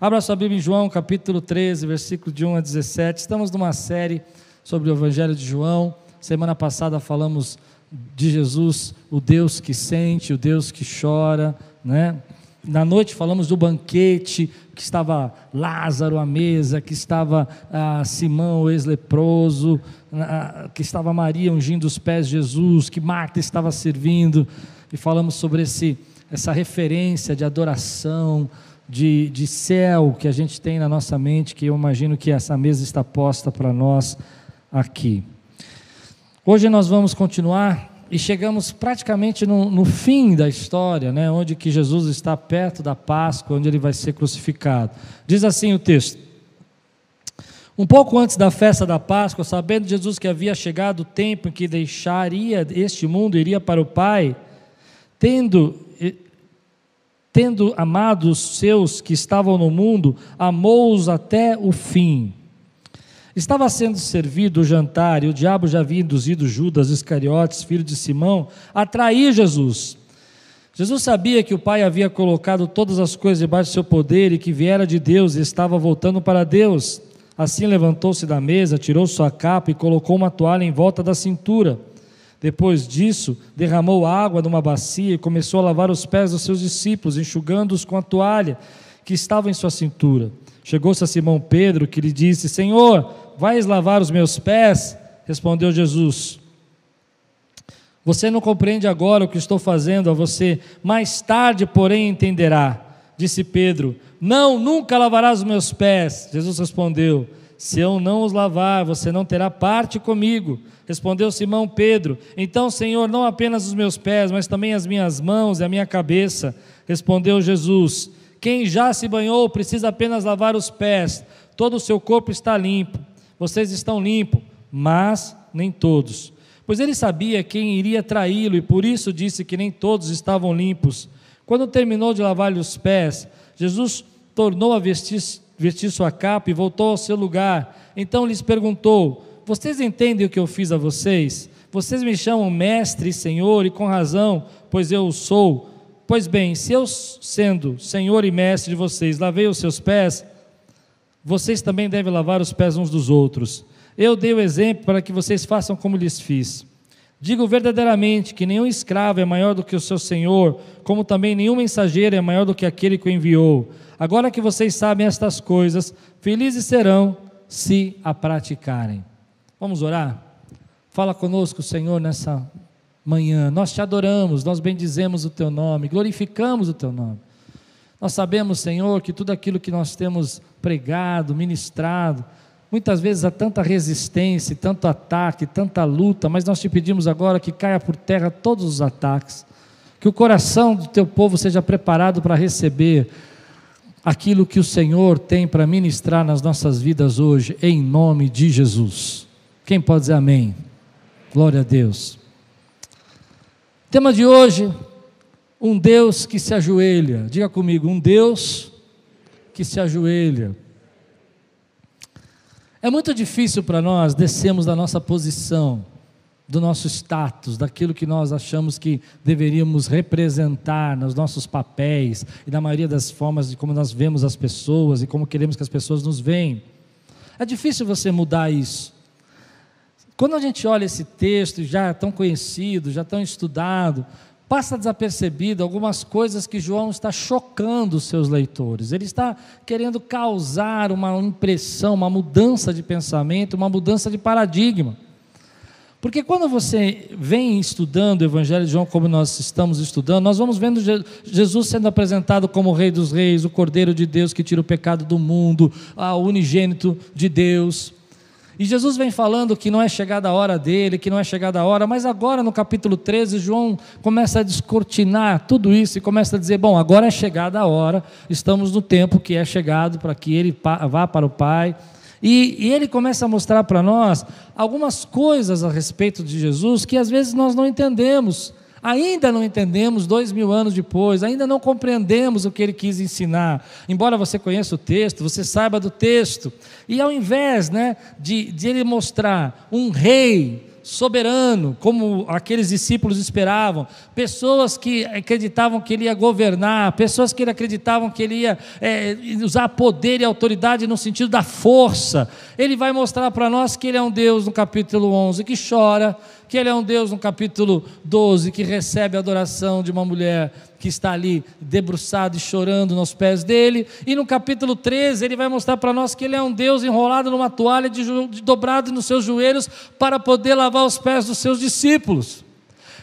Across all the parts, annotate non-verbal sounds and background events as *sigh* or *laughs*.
Abra sua Bíblia em João, capítulo 13, versículo de 1 a 17. Estamos numa série sobre o Evangelho de João. Semana passada falamos de Jesus, o Deus que sente, o Deus que chora, né? Na noite falamos do banquete, que estava Lázaro à mesa, que estava ah, Simão, o ex-leproso, ah, que estava Maria ungindo os pés de Jesus, que Marta estava servindo, e falamos sobre esse, essa referência de adoração, de, de céu que a gente tem na nossa mente, que eu imagino que essa mesa está posta para nós aqui. Hoje nós vamos continuar e chegamos praticamente no, no, fim da história, né, onde que Jesus está perto da Páscoa, onde ele vai ser crucificado. Diz assim o texto: Um pouco antes da festa da Páscoa, sabendo Jesus que havia chegado o tempo em que deixaria este mundo e iria para o Pai, tendo tendo amado os seus que estavam no mundo, amou-os até o fim. Estava sendo servido o jantar e o diabo já havia induzido Judas Iscariotes, filho de Simão, a trair Jesus. Jesus sabia que o Pai havia colocado todas as coisas debaixo do seu poder e que viera de Deus e estava voltando para Deus. Assim levantou-se da mesa, tirou sua capa e colocou uma toalha em volta da cintura. Depois disso, derramou água numa bacia e começou a lavar os pés dos seus discípulos, enxugando-os com a toalha que estava em sua cintura. Chegou-se a Simão Pedro, que lhe disse: Senhor, vais lavar os meus pés? Respondeu Jesus: Você não compreende agora o que estou fazendo a você, mais tarde, porém, entenderá. Disse Pedro: Não, nunca lavarás os meus pés. Jesus respondeu: Se eu não os lavar, você não terá parte comigo. Respondeu Simão Pedro: Então, Senhor, não apenas os meus pés, mas também as minhas mãos e a minha cabeça. Respondeu Jesus: Quem já se banhou precisa apenas lavar os pés, todo o seu corpo está limpo. Vocês estão limpos, mas nem todos. Pois ele sabia quem iria traí-lo e por isso disse que nem todos estavam limpos. Quando terminou de lavar-lhe os pés, Jesus tornou a vestir, vestir sua capa e voltou ao seu lugar. Então lhes perguntou: vocês entendem o que eu fiz a vocês? Vocês me chamam mestre e senhor, e com razão, pois eu o sou. Pois bem, se eu, sendo senhor e mestre de vocês, lavei os seus pés, vocês também devem lavar os pés uns dos outros. Eu dei o exemplo para que vocês façam como lhes fiz. Digo verdadeiramente que nenhum escravo é maior do que o seu senhor, como também nenhum mensageiro é maior do que aquele que o enviou. Agora que vocês sabem estas coisas, felizes serão se a praticarem. Vamos orar? Fala conosco, Senhor, nessa manhã. Nós te adoramos, nós bendizemos o teu nome, glorificamos o teu nome. Nós sabemos, Senhor, que tudo aquilo que nós temos pregado, ministrado, muitas vezes há tanta resistência, tanto ataque, tanta luta, mas nós te pedimos agora que caia por terra todos os ataques, que o coração do teu povo seja preparado para receber aquilo que o Senhor tem para ministrar nas nossas vidas hoje, em nome de Jesus. Quem pode dizer amém? Glória a Deus. Tema de hoje: um Deus que se ajoelha. Diga comigo, um Deus que se ajoelha. É muito difícil para nós descermos da nossa posição, do nosso status, daquilo que nós achamos que deveríamos representar nos nossos papéis e na maioria das formas de como nós vemos as pessoas e como queremos que as pessoas nos veem. É difícil você mudar isso. Quando a gente olha esse texto, já tão conhecido, já tão estudado, passa desapercebido algumas coisas que João está chocando os seus leitores. Ele está querendo causar uma impressão, uma mudança de pensamento, uma mudança de paradigma. Porque quando você vem estudando o Evangelho de João, como nós estamos estudando, nós vamos vendo Jesus sendo apresentado como o Rei dos Reis, o Cordeiro de Deus que tira o pecado do mundo, o unigênito de Deus. E Jesus vem falando que não é chegada a hora dele, que não é chegada a hora, mas agora no capítulo 13, João começa a descortinar tudo isso e começa a dizer: bom, agora é chegada a hora, estamos no tempo que é chegado para que ele vá para o Pai. E, e ele começa a mostrar para nós algumas coisas a respeito de Jesus que às vezes nós não entendemos. Ainda não entendemos dois mil anos depois, ainda não compreendemos o que ele quis ensinar. Embora você conheça o texto, você saiba do texto. E ao invés né, de, de ele mostrar um rei soberano, como aqueles discípulos esperavam, pessoas que acreditavam que ele ia governar, pessoas que acreditavam que ele ia é, usar poder e autoridade no sentido da força. Ele vai mostrar para nós que ele é um Deus no capítulo 11 que chora, que ele é um Deus no capítulo 12 que recebe a adoração de uma mulher que está ali debruçado e chorando nos pés dele, e no capítulo 13 ele vai mostrar para nós que ele é um Deus enrolado numa toalha, de, de, dobrado nos seus joelhos, para poder lavar os pés dos seus discípulos.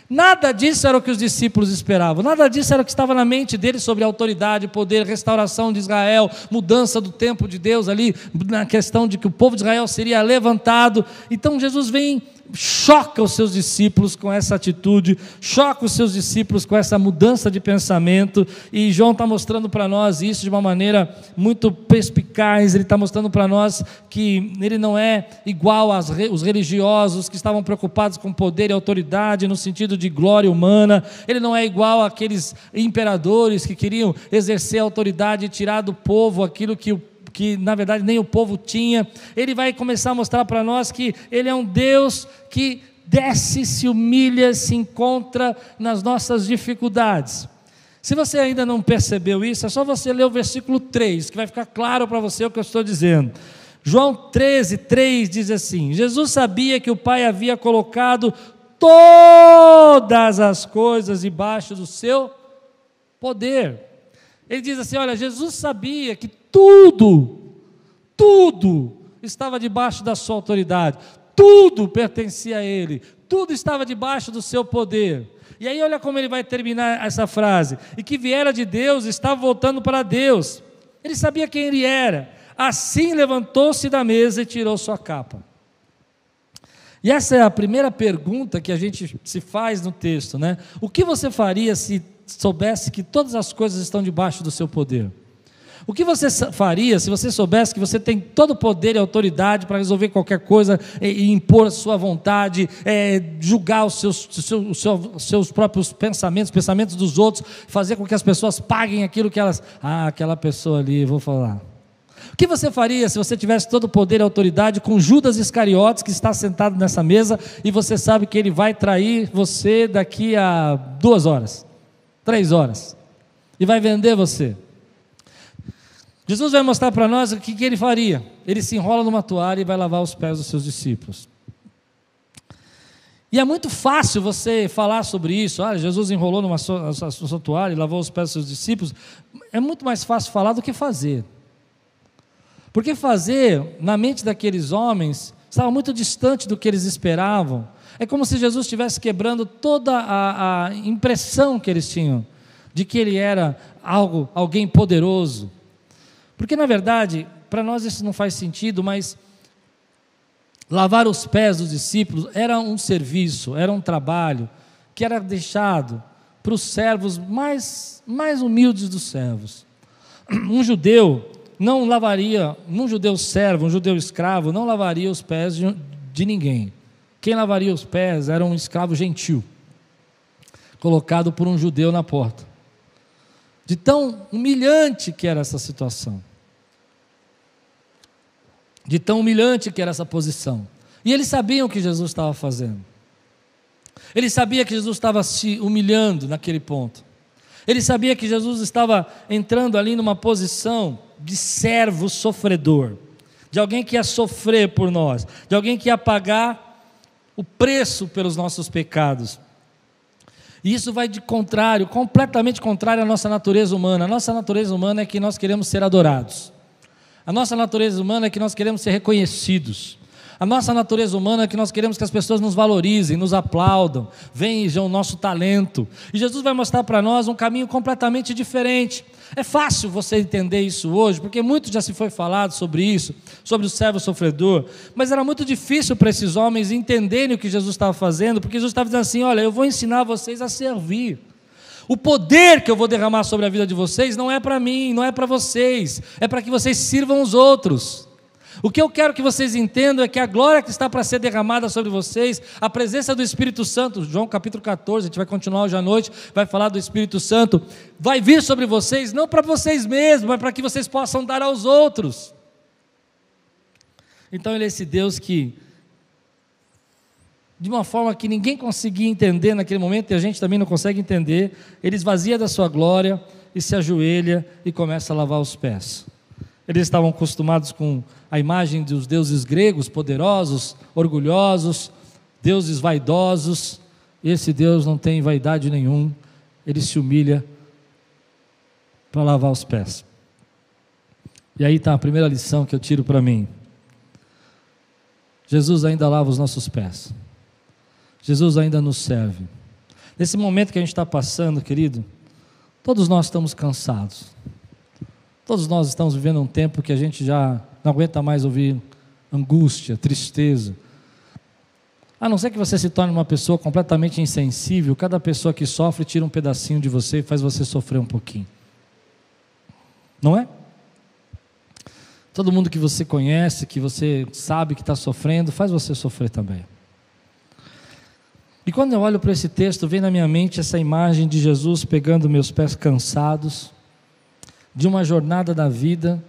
Nada disso era o que os discípulos esperavam, nada disso era o que estava na mente deles sobre autoridade, poder, restauração de Israel, mudança do tempo de Deus ali, na questão de que o povo de Israel seria levantado. Então Jesus vem choca os seus discípulos com essa atitude, choca os seus discípulos com essa mudança de pensamento, e João está mostrando para nós isso de uma maneira muito perspicaz, ele está mostrando para nós que ele não é igual aos religiosos que estavam preocupados com poder e autoridade no sentido de glória humana, ele não é igual àqueles imperadores que queriam exercer autoridade e tirar do povo aquilo que o que na verdade nem o povo tinha. Ele vai começar a mostrar para nós que ele é um Deus que desce, se humilha, se encontra nas nossas dificuldades. Se você ainda não percebeu isso, é só você ler o versículo 3, que vai ficar claro para você o que eu estou dizendo. João 13, 3 diz assim: Jesus sabia que o Pai havia colocado todas as coisas debaixo do seu poder. Ele diz assim: Olha, Jesus sabia que tudo, tudo estava debaixo da sua autoridade, tudo pertencia a Ele, tudo estava debaixo do seu poder. E aí, olha como ele vai terminar essa frase: e que viera de Deus, estava voltando para Deus. Ele sabia quem ele era. Assim levantou-se da mesa e tirou sua capa. E essa é a primeira pergunta que a gente se faz no texto, né? O que você faria se soubesse que todas as coisas estão debaixo do seu poder? O que você faria se você soubesse que você tem todo o poder e autoridade para resolver qualquer coisa e, impor a sua vontade, é, julgar os seus, os seus, seus próprios pensamentos, pensamentos dos outros, fazer com que as pessoas paguem aquilo que elas. Ah, aquela pessoa ali, vou falar. O que você faria se você tivesse todo o poder e autoridade com Judas Iscariotes, que está sentado nessa mesa, e você sabe que ele vai trair você daqui a duas horas, três horas, e vai vender você? Jesus vai mostrar para nós o que, que ele faria. Ele se enrola numa toalha e vai lavar os pés dos seus discípulos. E é muito fácil você falar sobre isso. Ah, Jesus enrolou numa sua, sua, sua toalha e lavou os pés dos seus discípulos. É muito mais fácil falar do que fazer. Porque fazer, na mente daqueles homens, estava muito distante do que eles esperavam. É como se Jesus estivesse quebrando toda a, a impressão que eles tinham de que ele era algo, alguém poderoso, porque, na verdade, para nós isso não faz sentido, mas lavar os pés dos discípulos era um serviço, era um trabalho que era deixado para os servos mais, mais humildes dos servos. Um judeu não lavaria, um judeu servo, um judeu escravo, não lavaria os pés de, de ninguém. Quem lavaria os pés era um escravo gentil, colocado por um judeu na porta de tão humilhante que era essa situação, de tão humilhante que era essa posição. E eles sabiam o que Jesus estava fazendo. Ele sabia que Jesus estava se humilhando naquele ponto. Ele sabia que Jesus estava entrando ali numa posição de servo sofredor, de alguém que ia sofrer por nós, de alguém que ia pagar o preço pelos nossos pecados. E isso vai de contrário, completamente contrário à nossa natureza humana. A nossa natureza humana é que nós queremos ser adorados. A nossa natureza humana é que nós queremos ser reconhecidos. A nossa natureza humana é que nós queremos que as pessoas nos valorizem, nos aplaudam, vejam o nosso talento. E Jesus vai mostrar para nós um caminho completamente diferente. É fácil você entender isso hoje, porque muito já se foi falado sobre isso, sobre o servo sofredor, mas era muito difícil para esses homens entenderem o que Jesus estava fazendo, porque Jesus estava dizendo assim: olha, eu vou ensinar vocês a servir. O poder que eu vou derramar sobre a vida de vocês não é para mim, não é para vocês, é para que vocês sirvam os outros. O que eu quero que vocês entendam é que a glória que está para ser derramada sobre vocês, a presença do Espírito Santo, João capítulo 14, a gente vai continuar hoje à noite, vai falar do Espírito Santo, vai vir sobre vocês, não para vocês mesmos, mas para que vocês possam dar aos outros. Então ele é esse Deus que de uma forma que ninguém conseguia entender naquele momento, e a gente também não consegue entender, ele esvazia da sua glória e se ajoelha e começa a lavar os pés. Eles estavam acostumados com a imagem dos deuses gregos, poderosos, orgulhosos, deuses vaidosos. Esse Deus não tem vaidade nenhum, ele se humilha para lavar os pés. E aí está a primeira lição que eu tiro para mim. Jesus ainda lava os nossos pés. Jesus ainda nos serve. Nesse momento que a gente está passando, querido, todos nós estamos cansados. Todos nós estamos vivendo um tempo que a gente já não aguenta mais ouvir angústia, tristeza. A não ser que você se torne uma pessoa completamente insensível, cada pessoa que sofre tira um pedacinho de você e faz você sofrer um pouquinho. Não é? Todo mundo que você conhece, que você sabe que está sofrendo, faz você sofrer também. E quando eu olho para esse texto, vem na minha mente essa imagem de Jesus pegando meus pés cansados, de uma jornada da vida,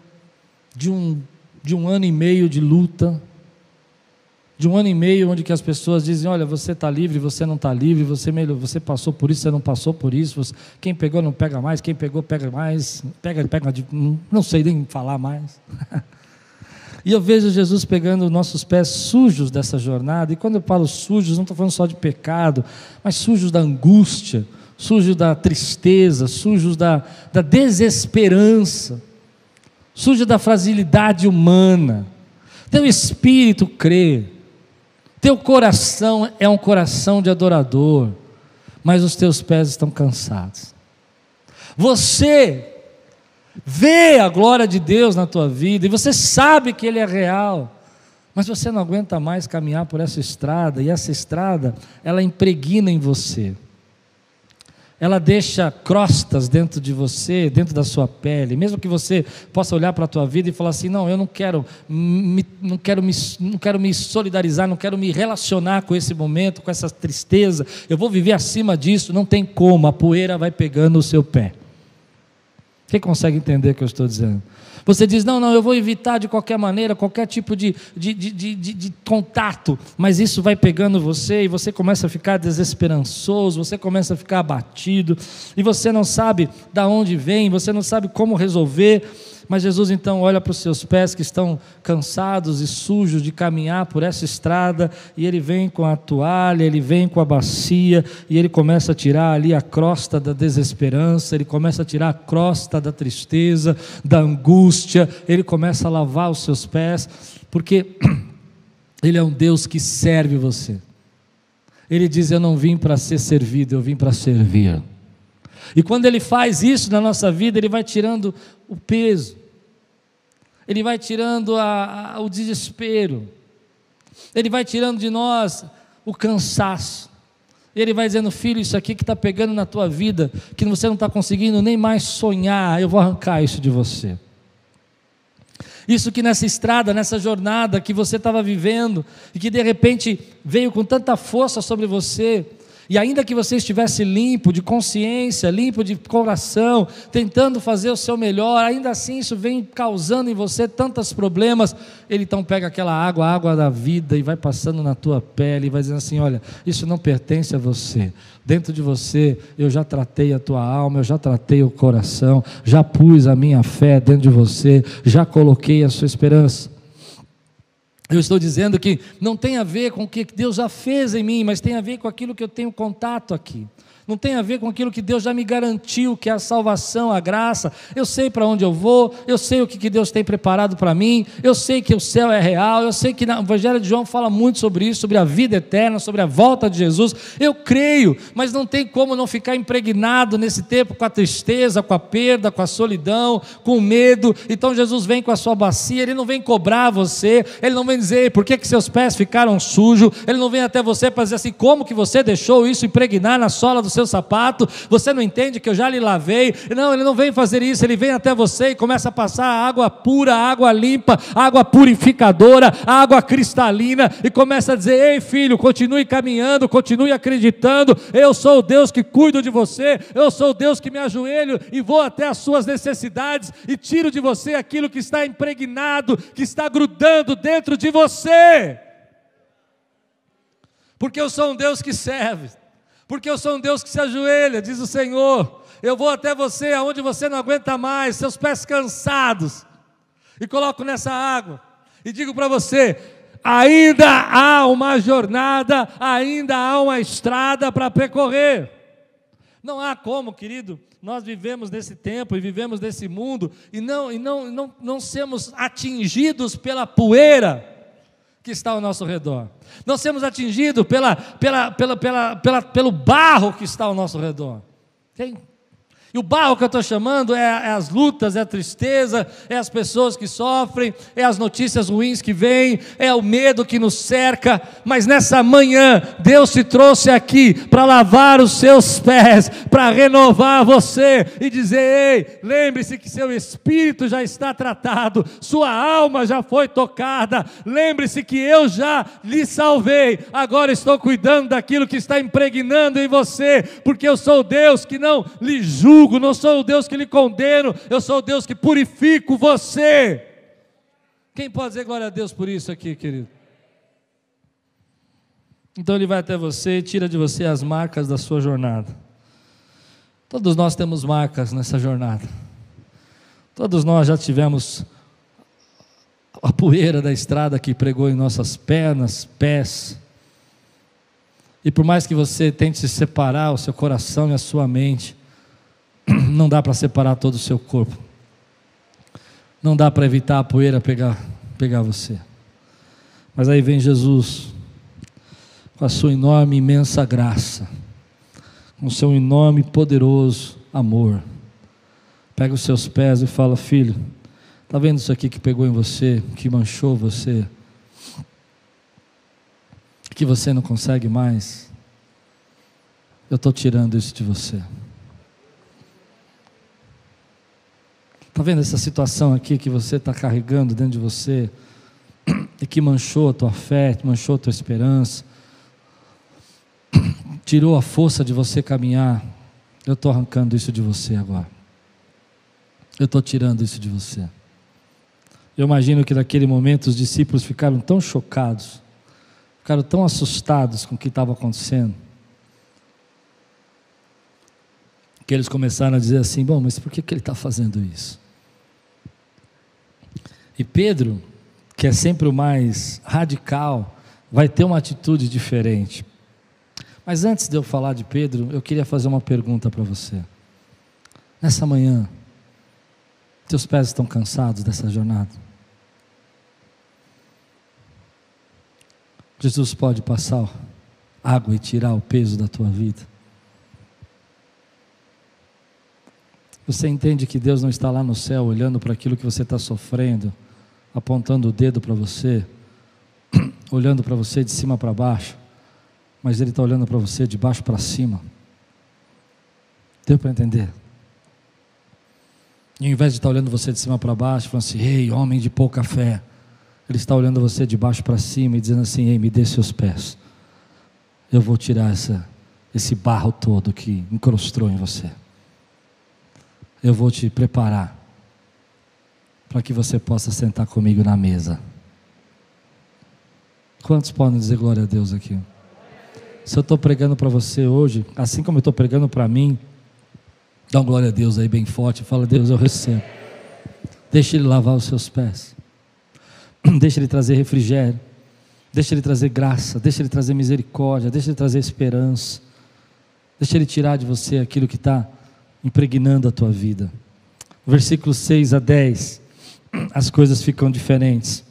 de um, de um ano e meio de luta, de um ano e meio onde que as pessoas dizem, olha, você está livre, você não está livre, você, você passou por isso, você não passou por isso, você, quem pegou não pega mais, quem pegou pega mais, pega, pega, não sei nem falar mais. *laughs* E eu vejo Jesus pegando nossos pés sujos dessa jornada. E quando eu falo sujos, não estou falando só de pecado, mas sujos da angústia, sujos da tristeza, sujos da, da desesperança, sujos da fragilidade humana. Teu espírito crê, teu coração é um coração de adorador, mas os teus pés estão cansados. Você vê a glória de Deus na tua vida e você sabe que Ele é real, mas você não aguenta mais caminhar por essa estrada e essa estrada ela impregna em você. Ela deixa crostas dentro de você, dentro da sua pele, mesmo que você possa olhar para a tua vida e falar assim: não, eu não quero, me, não, quero me, não quero me solidarizar, não quero me relacionar com esse momento, com essa tristeza, eu vou viver acima disso, não tem como, a poeira vai pegando o seu pé. Quem consegue entender o que eu estou dizendo? Você diz, não, não, eu vou evitar de qualquer maneira, qualquer tipo de, de, de, de, de contato, mas isso vai pegando você e você começa a ficar desesperançoso, você começa a ficar abatido, e você não sabe da onde vem, você não sabe como resolver, mas Jesus então olha para os seus pés que estão cansados e sujos de caminhar por essa estrada, e ele vem com a toalha, ele vem com a bacia, e ele começa a tirar ali a crosta da desesperança, ele começa a tirar a crosta da tristeza, da angústia, ele começa a lavar os seus pés, porque *clears throat* ele é um Deus que serve você. Ele diz: Eu não vim para ser servido, eu vim para servir. E quando ele faz isso na nossa vida, ele vai tirando o peso, ele vai tirando a, a, o desespero, ele vai tirando de nós o cansaço. Ele vai dizendo, filho, isso aqui que está pegando na tua vida, que você não está conseguindo nem mais sonhar, eu vou arrancar isso de você. Isso que nessa estrada, nessa jornada que você estava vivendo, e que de repente veio com tanta força sobre você, e ainda que você estivesse limpo de consciência, limpo de coração, tentando fazer o seu melhor, ainda assim isso vem causando em você tantos problemas. Ele então pega aquela água, a água da vida, e vai passando na tua pele, e vai dizendo assim: olha, isso não pertence a você. Dentro de você eu já tratei a tua alma, eu já tratei o coração, já pus a minha fé dentro de você, já coloquei a sua esperança. Eu estou dizendo que não tem a ver com o que Deus já fez em mim, mas tem a ver com aquilo que eu tenho contato aqui não tem a ver com aquilo que Deus já me garantiu, que é a salvação, a graça. Eu sei para onde eu vou, eu sei o que, que Deus tem preparado para mim, eu sei que o céu é real, eu sei que o Evangelho de João fala muito sobre isso, sobre a vida eterna, sobre a volta de Jesus. Eu creio, mas não tem como não ficar impregnado nesse tempo com a tristeza, com a perda, com a solidão, com o medo. Então Jesus vem com a sua bacia, ele não vem cobrar você, ele não vem dizer por que, que seus pés ficaram sujos, ele não vem até você para dizer assim, como que você deixou isso impregnar na sola do seu sapato, você não entende que eu já lhe lavei. Não, ele não vem fazer isso, ele vem até você e começa a passar água pura, água limpa, água purificadora, água cristalina, e começa a dizer: Ei filho, continue caminhando, continue acreditando. Eu sou o Deus que cuido de você, eu sou o Deus que me ajoelho e vou até as suas necessidades e tiro de você aquilo que está impregnado, que está grudando dentro de você. Porque eu sou um Deus que serve. Porque eu sou um Deus que se ajoelha, diz o Senhor. Eu vou até você aonde você não aguenta mais, seus pés cansados. E coloco nessa água. E digo para você: ainda há uma jornada, ainda há uma estrada para percorrer. Não há como, querido, nós vivemos nesse tempo e vivemos nesse mundo e não, e não, não, não sermos atingidos pela poeira que está ao nosso redor. Não sermos atingidos pela, pela, pela, pela, pela, pelo barro que está ao nosso redor. Tem e o barro que eu estou chamando é, é, as lutas, é a tristeza, é as pessoas que sofrem, é as notícias ruins que vêm, é o medo que nos cerca. Mas nessa manhã, Deus te trouxe aqui para lavar os seus pés, para renovar você e dizer: ei, lembre-se que seu espírito já está tratado, sua alma já foi tocada. Lembre-se que eu já lhe salvei, agora estou cuidando daquilo que está impregnando em você, porque eu sou Deus que não lhe julga julgo, não sou o Deus que lhe condeno, eu sou o Deus que purifico você. Quem pode dizer glória a Deus por isso aqui, querido? Então ele vai até você e tira de você as marcas da sua jornada. Todos nós temos marcas nessa jornada. Todos nós já tivemos a poeira da estrada que pregou em nossas pernas, pés. E por mais que você tente se separar o seu coração e a sua mente, *clears throat* não dá para separar todo o seu corpo. Não dá para evitar a poeira pegar, pegar você. Mas aí vem Jesus, com a sua enorme, imensa graça, com o seu enorme, poderoso amor. Pega os seus pés e fala: Filho, está vendo isso aqui que pegou em você, que manchou você, que você não consegue mais? Eu estou tirando isso de você. Está vendo essa situação aqui que você está carregando dentro de você e que manchou a tua fé, manchou a tua esperança, tirou a força de você caminhar? Eu estou arrancando isso de você agora. Eu estou tirando isso de você. Eu imagino que naquele momento os discípulos ficaram tão chocados, ficaram tão assustados com o que estava acontecendo, que eles começaram a dizer assim: bom, mas por que, que ele está fazendo isso? E Pedro, que é sempre o mais radical, vai ter uma atitude diferente. Mas antes de eu falar de Pedro, eu queria fazer uma pergunta para você. Nessa manhã, teus pés estão cansados dessa jornada? Jesus pode passar água e tirar o peso da tua vida. Você entende que Deus não está lá no céu olhando para aquilo que você está sofrendo? Apontando o dedo para você, *clears throat* olhando para você de cima para baixo, mas Ele está olhando para você de baixo para cima. Deu para entender? E ao invés de estar tá olhando você de cima para baixo, falando assim, ei, homem de pouca fé, Ele está olhando você de baixo para cima e dizendo assim, ei, me dê seus pés. Eu vou tirar essa, esse barro todo que encrostou em você. Eu vou te preparar para que você possa sentar comigo na mesa. Quantos podem dizer glória a Deus aqui? Se eu estou pregando para você hoje, assim como eu estou pregando para mim, dá um glória a Deus aí bem forte, fala, Deus, eu recebo. Deixa Ele lavar os seus pés. *clears throat* Deixa Ele trazer refrigério. Deixa Ele trazer graça. Deixa Ele trazer misericórdia. Deixa Ele trazer esperança. Deixa Ele tirar de você aquilo que está impregnando a tua vida. Versículos 6 a 10 as coisas ficam diferentes.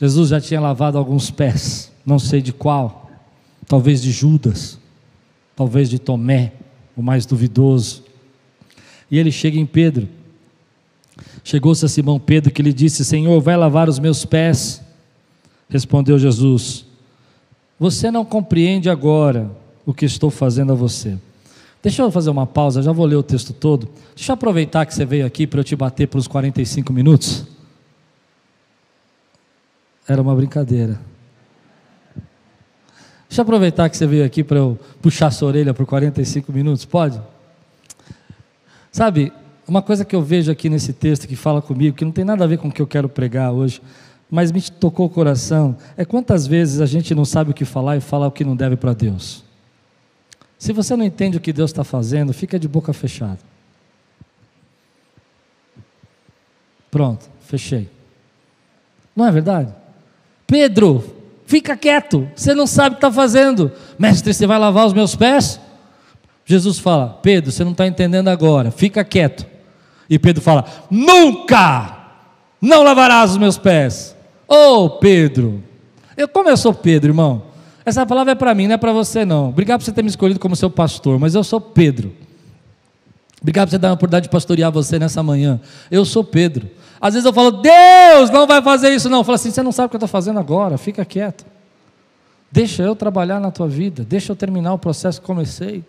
Jesus já tinha lavado alguns pés, não sei de qual, talvez de Judas, talvez de Tomé, o mais duvidoso. E ele chega em Pedro. Chegou-se a Simão Pedro que lhe disse: Senhor, vai lavar os meus pés. Respondeu Jesus: Você não compreende agora o que estou fazendo a você. Deixa eu fazer uma pausa, já vou ler o texto todo. Deixa eu aproveitar que você veio aqui para eu te bater para os 45 minutos. Era uma brincadeira. Deixa eu aproveitar que você veio aqui para eu puxar sua orelha por 45 minutos, pode? Sabe, uma coisa que eu vejo aqui nesse texto que fala comigo, que não tem nada a ver com o que eu quero pregar hoje, mas me tocou o coração é quantas vezes a gente não sabe o que falar e fala o que não deve para Deus. Se você não entende o que Deus está fazendo, fica de boca fechada. Pronto, fechei. Não é verdade? Pedro, fica quieto, você não sabe o que está fazendo. Mestre, você vai lavar os meus pés? Jesus fala: Pedro, você não está entendendo agora, fica quieto. E Pedro fala: Nunca não lavarás os meus pés. Ô oh, Pedro, eu, como eu sou Pedro, irmão, essa palavra é para mim, não é para você não. Obrigado por você ter me escolhido como seu pastor, mas eu sou Pedro. Obrigado por você dar a oportunidade de pastorear você nessa manhã. Eu sou Pedro. Às vezes eu falo, Deus, não vai fazer isso não. Eu falo assim, você não sabe o que eu estou fazendo agora, fica quieto. Deixa eu trabalhar na tua vida, deixa eu terminar o processo que comecei.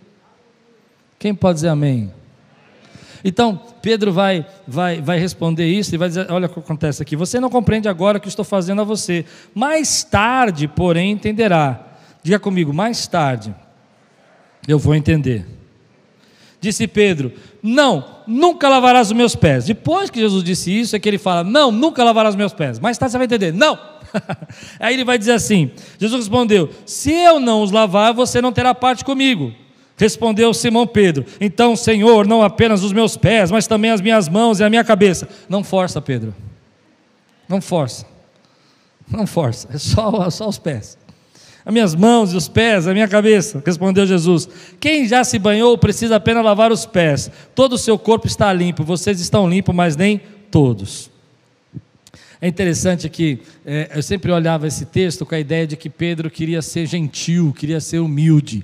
Quem pode dizer amém? Então, Pedro vai, vai, vai responder isso e vai dizer: Olha o que acontece aqui. Você não compreende agora o que estou fazendo a você. Mais tarde, porém, entenderá. Diga comigo, mais tarde eu vou entender. Disse Pedro: Não, nunca lavarás os meus pés. Depois que Jesus disse isso, é que ele fala: Não, nunca lavarás os meus pés. Mais tarde você vai entender: Não. *laughs* Aí ele vai dizer assim: Jesus respondeu: Se eu não os lavar, você não terá parte comigo. Respondeu Simão Pedro: Então, Senhor, não apenas os meus pés, mas também as minhas mãos e a minha cabeça. Não força, Pedro. Não força. Não força. É só, só os pés. As minhas mãos e os pés, a minha cabeça. Respondeu Jesus: Quem já se banhou precisa apenas lavar os pés. Todo o seu corpo está limpo. Vocês estão limpos, mas nem todos. É interessante que é, eu sempre olhava esse texto com a ideia de que Pedro queria ser gentil, queria ser humilde.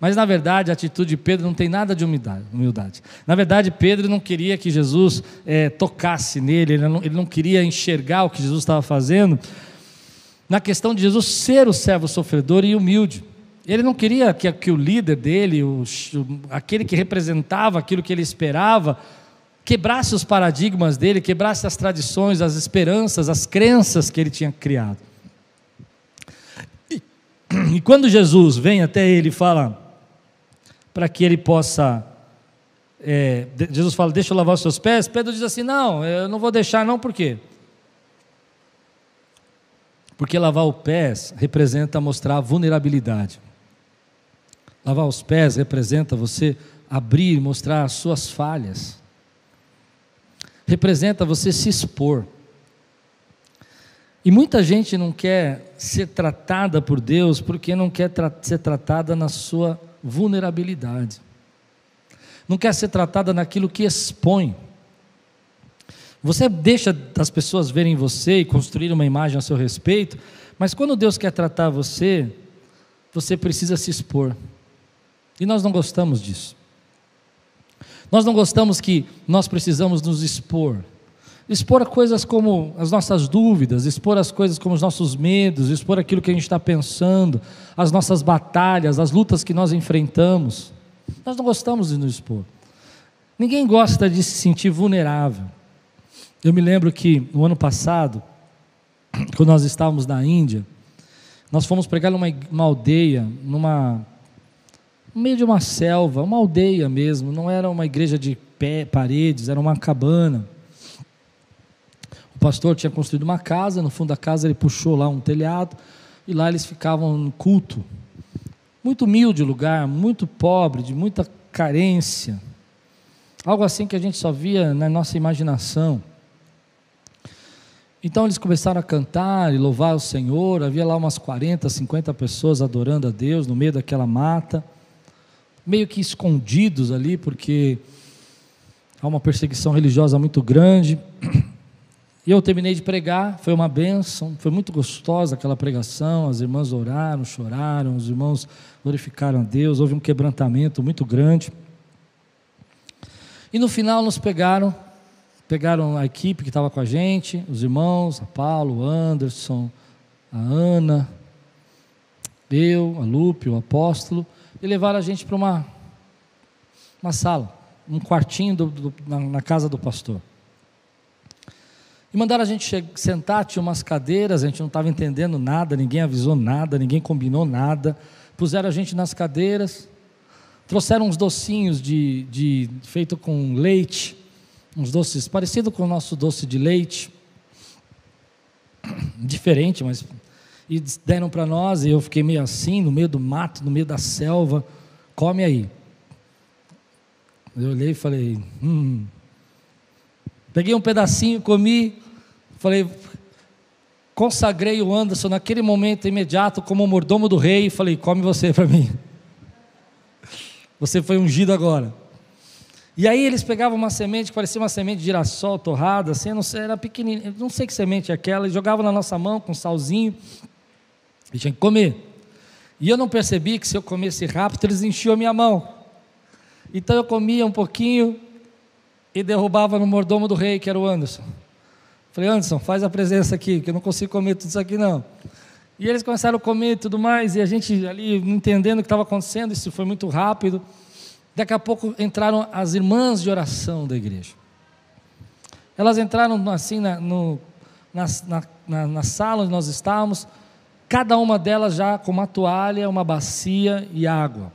Mas na verdade a atitude de Pedro não tem nada de humildade. Na verdade, Pedro não queria que Jesus é, tocasse nele, ele não, ele não queria enxergar o que Jesus estava fazendo. Na questão de Jesus ser o servo sofredor e humilde. Ele não queria que, que o líder dele, o, aquele que representava aquilo que ele esperava, quebrasse os paradigmas dele, quebrasse as tradições, as esperanças, as crenças que ele tinha criado. E, *clears throat* quando Jesus vem até ele e fala: para que ele possa. É, Jesus fala, deixa eu lavar os seus pés. Pedro diz assim: não, eu não vou deixar, não, por quê? Porque lavar os pés representa mostrar vulnerabilidade. Lavar os pés representa você abrir e mostrar as suas falhas. Representa você se expor. E muita gente não quer ser tratada por Deus porque não quer tra ser tratada na sua vulnerabilidade. Não quer ser tratada naquilo que expõe. Você deixa as pessoas verem você e construir uma imagem a seu respeito, mas quando Deus quer tratar você, você precisa se expor. E nós não gostamos disso. Nós não gostamos que nós precisamos nos expor expor coisas como as nossas dúvidas, expor as coisas como os nossos medos, expor aquilo que a gente está pensando, as nossas batalhas, as lutas que nós enfrentamos. Nós não gostamos de nos expor. Ninguém gosta de se sentir vulnerável. Eu me lembro que no ano passado, quando nós estávamos na Índia, nós fomos pregar numa uma aldeia, numa no meio de uma selva, uma aldeia mesmo, não era uma igreja de pé, paredes, era uma cabana. O pastor tinha construído uma casa, no fundo da casa ele puxou lá um telhado, e lá eles ficavam no culto. Muito humilde lugar, muito pobre, de muita carência. Algo assim que a gente só via na nossa imaginação. Então eles começaram a cantar e louvar o Senhor. Havia lá umas 40, 50 pessoas adorando a Deus no meio daquela mata, meio que escondidos ali, porque há uma perseguição religiosa muito grande. E eu terminei de pregar, foi uma bênção, foi muito gostosa aquela pregação. As irmãs oraram, choraram, os irmãos glorificaram a Deus, houve um quebrantamento muito grande. E no final nos pegaram, pegaram a equipe que estava com a gente, os irmãos, a Paulo, o Anderson, a Ana, eu, a Lupe, o apóstolo, e levaram a gente para uma, uma sala, um quartinho do, do, na, na casa do pastor. E mandaram a gente sentar, tinha umas cadeiras, a gente não estava entendendo nada, ninguém avisou nada, ninguém combinou nada. Puseram a gente nas cadeiras, trouxeram uns docinhos de, de feito com leite, uns doces parecido com o nosso doce de leite. diferente, mas e deram para nós e eu fiquei meio assim, no meio do mato, no meio da selva. Come aí. Eu olhei e falei, hum. Peguei um pedacinho, comi, falei, consagrei o Anderson naquele momento imediato como mordomo do rei e falei, come você para mim. Você foi ungido agora. E aí eles pegavam uma semente que parecia uma semente de girassol torrada, assim, não sei, era pequenininha, não sei que semente é aquela, e jogavam na nossa mão com salzinho, e tinha que comer. E eu não percebi que se eu comesse rápido, eles enchiam a minha mão. Então eu comia um pouquinho e derrubava no mordomo do rei, que era o Anderson. Falei, Anderson, faz a presença aqui, que eu não consigo comer tudo isso aqui não. E eles começaram a comer e tudo mais, e a gente ali entendendo o que estava acontecendo, isso foi muito rápido. Daqui a pouco entraram as irmãs de oração da igreja. Elas entraram assim na, no, na, na, na sala onde nós estávamos, cada uma delas já com uma toalha, uma bacia e água.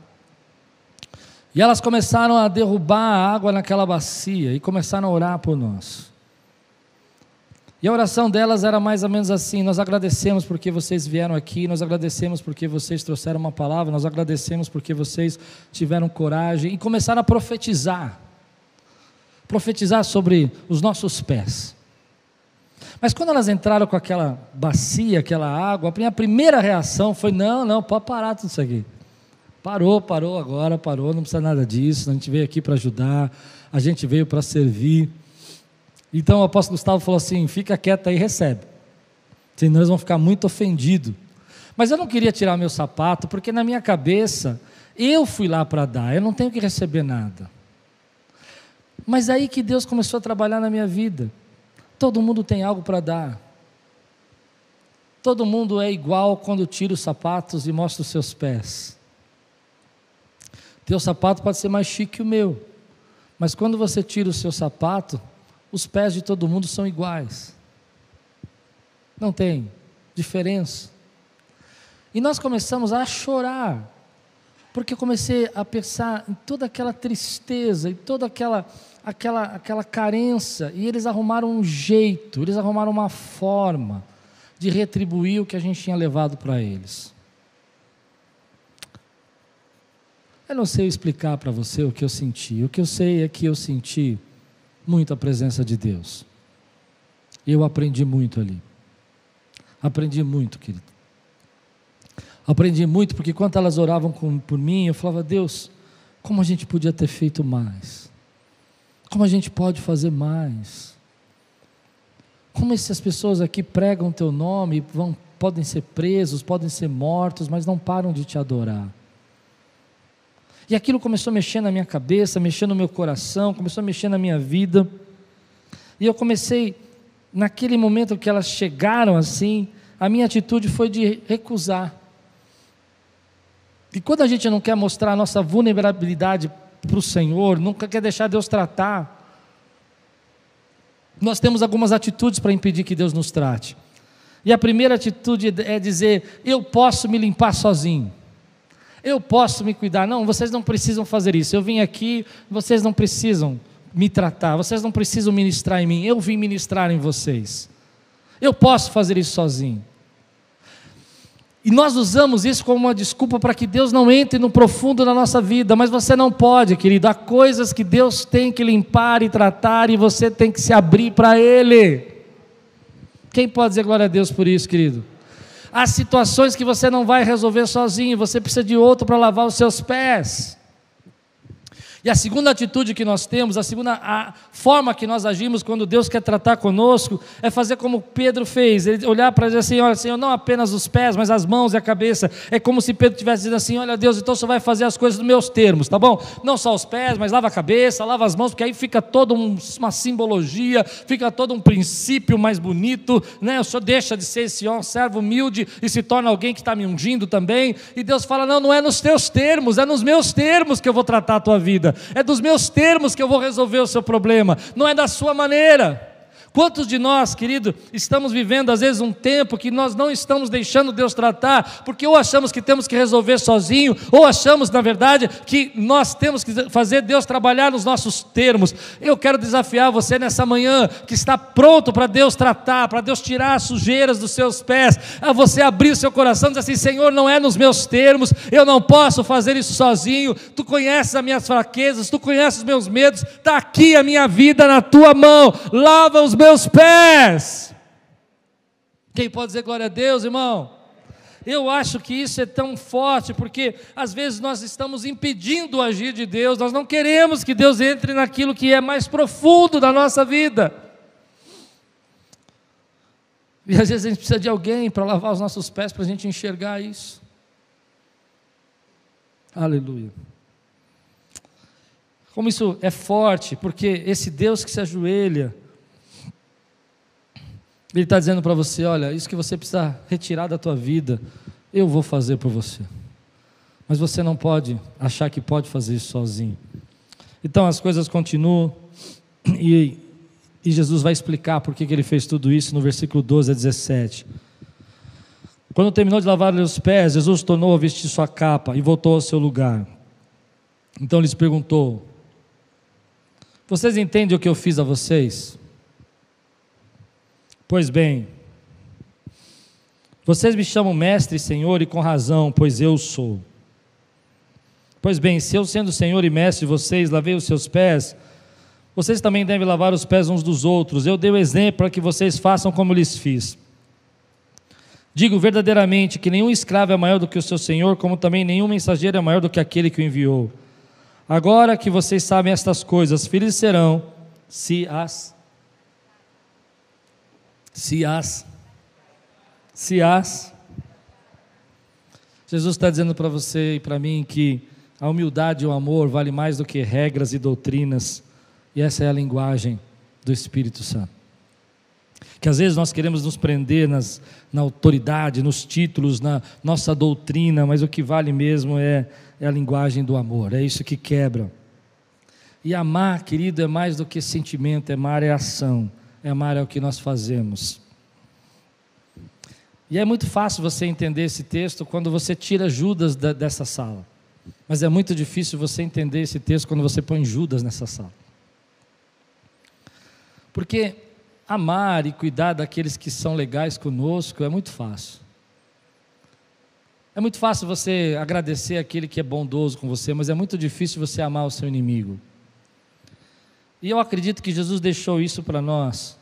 E elas começaram a derrubar a água naquela bacia e começaram a orar por nós. E a oração delas era mais ou menos assim: Nós agradecemos porque vocês vieram aqui, nós agradecemos porque vocês trouxeram uma palavra, nós agradecemos porque vocês tiveram coragem e começaram a profetizar profetizar sobre os nossos pés. Mas quando elas entraram com aquela bacia, aquela água, a minha primeira reação foi: Não, não, pode parar tudo isso aqui. Parou, parou agora, parou, não precisa nada disso. A gente veio aqui para ajudar, a gente veio para servir. Então o apóstolo Gustavo falou assim: fica quieto aí e recebe. Senão eles vão ficar muito ofendidos. Mas eu não queria tirar meu sapato, porque na minha cabeça, eu fui lá para dar, eu não tenho que receber nada. Mas aí que Deus começou a trabalhar na minha vida. Todo mundo tem algo para dar. Todo mundo é igual quando tira os sapatos e mostra os seus pés. Teu sapato pode ser mais chique que o meu, mas quando você tira o seu sapato, os pés de todo mundo são iguais. Não tem diferença. E nós começamos a chorar, porque comecei a pensar em toda aquela tristeza e toda aquela, aquela, aquela carência, e eles arrumaram um jeito, eles arrumaram uma forma de retribuir o que a gente tinha levado para eles. Eu não sei explicar para você o que eu senti. O que eu sei é que eu senti muito a presença de Deus. Eu aprendi muito ali. Aprendi muito, querido. Aprendi muito porque quando elas oravam com, por mim, eu falava, Deus, como a gente podia ter feito mais? Como a gente pode fazer mais? Como essas pessoas aqui pregam teu nome, vão, podem ser presos, podem ser mortos, mas não param de te adorar. E aquilo começou a mexer na minha cabeça, mexer no meu coração, começou a mexer na minha vida. E eu comecei, naquele momento que elas chegaram assim, a minha atitude foi de recusar. E quando a gente não quer mostrar a nossa vulnerabilidade para o Senhor, nunca quer deixar Deus tratar, nós temos algumas atitudes para impedir que Deus nos trate. E a primeira atitude é dizer: Eu posso me limpar sozinho. Eu posso me cuidar. Não, vocês não precisam fazer isso. Eu vim aqui, vocês não precisam me tratar, vocês não precisam ministrar em mim. Eu vim ministrar em vocês. Eu posso fazer isso sozinho. E nós usamos isso como uma desculpa para que Deus não entre no profundo da nossa vida, mas você não pode, querido. Há coisas que Deus tem que limpar e tratar e você tem que se abrir para Ele. Quem pode dizer glória a Deus por isso, querido? Há situações que você não vai resolver sozinho, você precisa de outro para lavar os seus pés. E a segunda atitude que nós temos, a segunda a forma que nós agimos quando Deus quer tratar conosco, é fazer como Pedro fez, ele olhar para dizer assim: olha, Senhor, não apenas os pés, mas as mãos e a cabeça. É como se Pedro estivesse dizendo assim: olha, Deus, então você vai fazer as coisas nos meus termos, tá bom? Não só os pés, mas lava a cabeça, lava as mãos, porque aí fica toda um, uma simbologia, fica todo um princípio mais bonito, né? O Senhor deixa de ser esse ó, servo humilde e se torna alguém que está me ungindo também. E Deus fala: não, não é nos teus termos, é nos meus termos que eu vou tratar a tua vida é dos meus termos que eu vou resolver o seu problema, não é da sua maneira. Quantos de nós, querido, estamos vivendo às vezes um tempo que nós não estamos deixando Deus tratar, porque ou achamos que temos que resolver sozinho, ou achamos, na verdade, que nós temos que fazer Deus trabalhar nos nossos termos. Eu quero desafiar você nessa manhã que está pronto para Deus tratar, para Deus tirar as sujeiras dos seus pés, a você abrir seu coração e dizer assim: Senhor, não é nos meus termos, eu não posso fazer isso sozinho. Tu conheces as minhas fraquezas, tu conheces os meus medos, está aqui a minha vida na tua mão, lava os meus meus pés. Quem pode dizer glória a Deus, irmão? Eu acho que isso é tão forte, porque às vezes nós estamos impedindo o agir de Deus, nós não queremos que Deus entre naquilo que é mais profundo da nossa vida. E às vezes a gente precisa de alguém para lavar os nossos pés para a gente enxergar isso. Aleluia. Como isso é forte, porque esse Deus que se ajoelha, ele está dizendo para você: olha, isso que você precisa retirar da tua vida, eu vou fazer por você. Mas você não pode achar que pode fazer isso sozinho. Então as coisas continuam e, e Jesus vai explicar por que, ele fez tudo isso no versículo 12 a 17. Quando terminou de lavar os pés, Jesus tornou a vestir sua capa e voltou ao seu lugar. Então lhes perguntou: Vocês entendem o que eu fiz a vocês? Pois bem, vocês me chamam mestre senhor, e com razão, pois eu sou. Pois bem, se eu sendo senhor e mestre de vocês lavei os seus pés, vocês também devem lavar os pés uns dos outros. Eu dei o exemplo para que vocês façam como lhes fiz. Digo verdadeiramente que nenhum escravo é maior do que o seu senhor, como também nenhum mensageiro é maior do que aquele que o enviou. Agora que vocês sabem estas coisas, felizes serão se as se as. Se as. Jesus está dizendo para você e para mim que a humildade e o amor vale mais do que regras e doutrinas, e essa é a linguagem do Espírito Santo. Que às vezes nós queremos nos prender nas, na autoridade, nos títulos, na nossa doutrina, mas o que vale mesmo é, é a linguagem do amor, é isso que quebra. E amar, querido, é mais do que sentimento, é amar é ação. É amar é o que nós fazemos. E é muito fácil você entender esse texto quando você tira Judas da, dessa sala. Mas é muito difícil você entender esse texto quando você põe Judas nessa sala. Porque amar e cuidar daqueles que são legais conosco é muito fácil. É muito fácil você agradecer aquele que é bondoso com você, mas é muito difícil você amar o seu inimigo. E eu acredito que Jesus deixou isso para nós,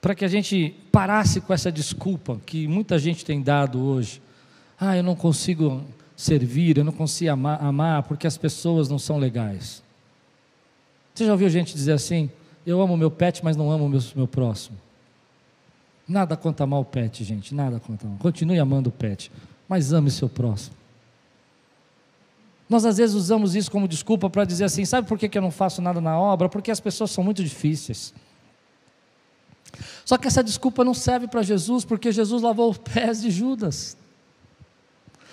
para que a gente parasse com essa desculpa que muita gente tem dado hoje. Ah, eu não consigo servir, eu não consigo amar, amar porque as pessoas não são legais. Você já ouviu gente dizer assim? Eu amo meu pet, mas não amo o meu, meu próximo. Nada contra amar o pet, gente, nada contra amar. Continue amando o pet, mas ame seu próximo. Nós às vezes usamos isso como desculpa para dizer assim: sabe por que eu não faço nada na obra? Porque as pessoas são muito difíceis. Só que essa desculpa não serve para Jesus, porque Jesus lavou os pés de Judas.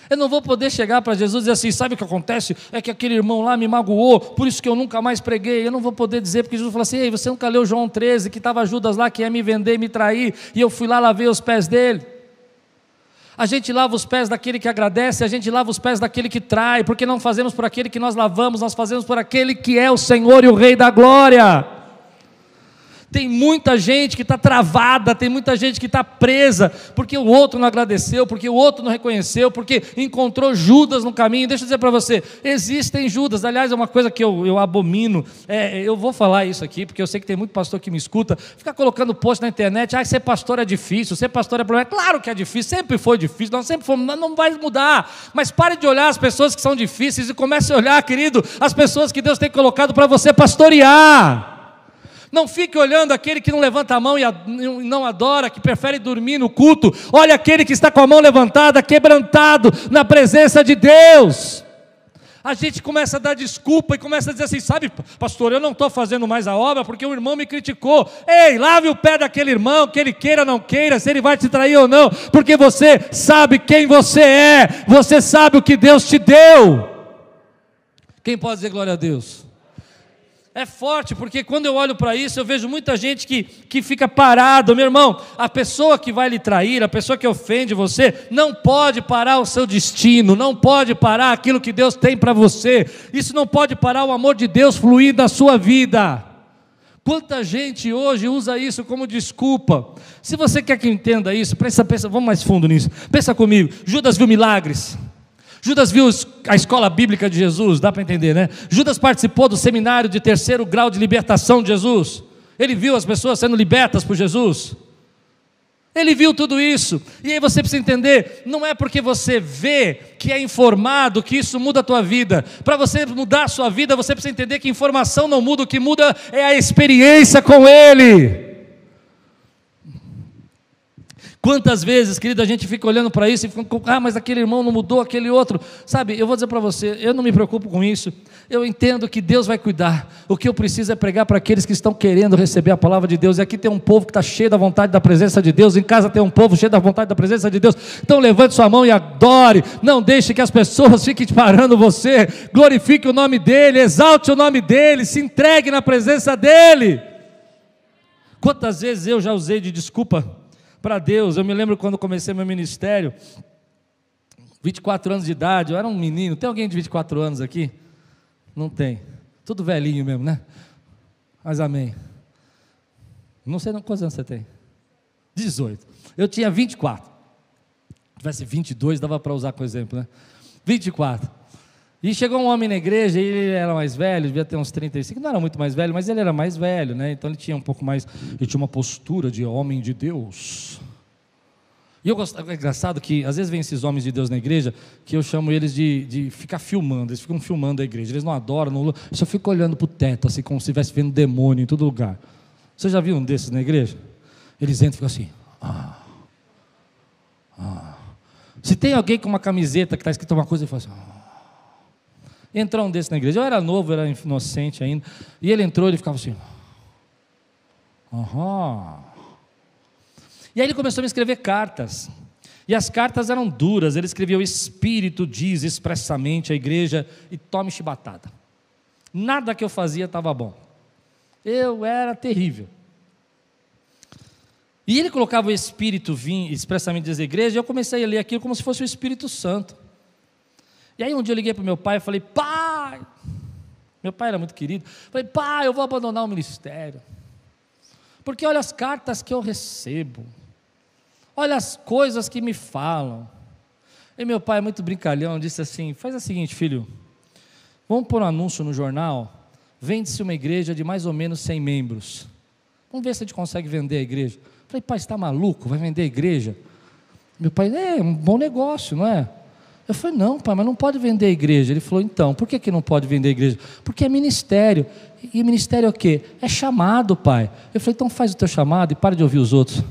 Eu não vou poder chegar para Jesus e dizer assim: sabe o que acontece? É que aquele irmão lá me magoou, por isso que eu nunca mais preguei. Eu não vou poder dizer, porque Jesus falou assim: Ei, você nunca leu João 13, que estava Judas lá, que ia me vender me trair, e eu fui lá lavei os pés dele. A gente lava os pés daquele que agradece, a gente lava os pés daquele que trai, porque não fazemos por aquele que nós lavamos, nós fazemos por aquele que é o Senhor e o Rei da glória. Tem muita gente que está travada, tem muita gente que está presa, porque o outro não agradeceu, porque o outro não reconheceu, porque encontrou Judas no caminho. Deixa eu dizer para você: existem Judas. Aliás, é uma coisa que eu, eu abomino. É, eu vou falar isso aqui, porque eu sei que tem muito pastor que me escuta, fica colocando post na internet: ah, ser pastor é difícil, ser pastor é problema. Claro que é difícil, sempre foi difícil, nós sempre fomos, não vai mudar. Mas pare de olhar as pessoas que são difíceis e comece a olhar, querido, as pessoas que Deus tem colocado para você pastorear. Não fique olhando aquele que não levanta a mão e não adora, que prefere dormir no culto. Olha aquele que está com a mão levantada, quebrantado na presença de Deus. A gente começa a dar desculpa e começa a dizer assim: sabe, pastor, eu não estou fazendo mais a obra porque o irmão me criticou. Ei, lave o pé daquele irmão, que ele queira ou não queira, se ele vai te trair ou não, porque você sabe quem você é, você sabe o que Deus te deu. Quem pode dizer glória a Deus? É forte, porque quando eu olho para isso, eu vejo muita gente que, que fica parado. Meu irmão, a pessoa que vai lhe trair, a pessoa que ofende você, não pode parar o seu destino, não pode parar aquilo que Deus tem para você. Isso não pode parar o amor de Deus fluir na sua vida. Quanta gente hoje usa isso como desculpa. Se você quer que entenda isso, pensa, pensa, vamos mais fundo nisso. Pensa comigo. Judas viu milagres. Judas viu a escola bíblica de Jesus, dá para entender, né? Judas participou do seminário de terceiro grau de libertação de Jesus. Ele viu as pessoas sendo libertas por Jesus. Ele viu tudo isso. E aí você precisa entender, não é porque você vê que é informado que isso muda a tua vida. Para você mudar a sua vida, você precisa entender que informação não muda, o que muda é a experiência com ele. Quantas vezes, querido, a gente fica olhando para isso e fica, ah, mas aquele irmão não mudou, aquele outro. Sabe, eu vou dizer para você, eu não me preocupo com isso. Eu entendo que Deus vai cuidar. O que eu preciso é pregar para aqueles que estão querendo receber a palavra de Deus. E aqui tem um povo que está cheio da vontade da presença de Deus. Em casa tem um povo cheio da vontade da presença de Deus. Então levante sua mão e adore. Não deixe que as pessoas *laughs* fiquem parando você. Glorifique o nome dEle, exalte o nome dEle, se entregue na presença dEle. Quantas vezes eu já usei de desculpa para Deus. Eu me lembro quando comecei meu ministério, 24 anos de idade, eu era um menino. Tem alguém de 24 anos aqui? Não tem. Tudo velhinho mesmo, né? Mas amém. Não sei não, quantos anos você tem? 18. Eu tinha 24. Se tivesse 22, dava para usar como exemplo, né? 24. E chegou um homem na igreja, ele era mais velho, devia ter uns 35, não era muito mais velho, mas ele era mais velho, né? Então ele tinha um pouco mais, ele tinha uma postura de homem de Deus. E eu gosto, é engraçado que às vezes vem esses homens de Deus na igreja, que eu chamo eles de, de ficar filmando, eles ficam filmando a igreja, eles não adoram, não, só ficam olhando para o teto, assim, como se estivesse vendo demônio em todo lugar. Você já viu um desses na igreja? Eles entram e ficam assim, ah, ah. Se tem alguém com uma camiseta que está escrito uma coisa, ele fala assim, ah. Entrou um desses na igreja. Eu era novo, era inocente ainda. E ele entrou ele ficava assim. Aham. E aí ele começou a me escrever cartas. E as cartas eram duras. Ele escrevia: O Espírito diz expressamente à igreja e tome chibatada. Nada que eu fazia estava bom. Eu era terrível. E ele colocava o Espírito vir expressamente diz à igreja, e eu comecei a ler aquilo como se fosse o Espírito Santo. E aí um dia eu liguei para meu pai e falei, pai, meu pai era muito querido, falei, pai, eu vou abandonar o ministério. Porque olha as cartas que eu recebo, olha as coisas que me falam. E meu pai, muito brincalhão, disse assim: faz o seguinte, filho, vamos pôr um anúncio no jornal, vende-se uma igreja de mais ou menos 100 membros. Vamos ver se a gente consegue vender a igreja. Falei, pai, está maluco? Vai vender a igreja? Meu pai, é um bom negócio, não é? Eu falei, não, pai, mas não pode vender a igreja. Ele falou, então, por que, que não pode vender a igreja? Porque é ministério. E ministério é o quê? É chamado, pai. Eu falei, então faz o teu chamado e para de ouvir os outros.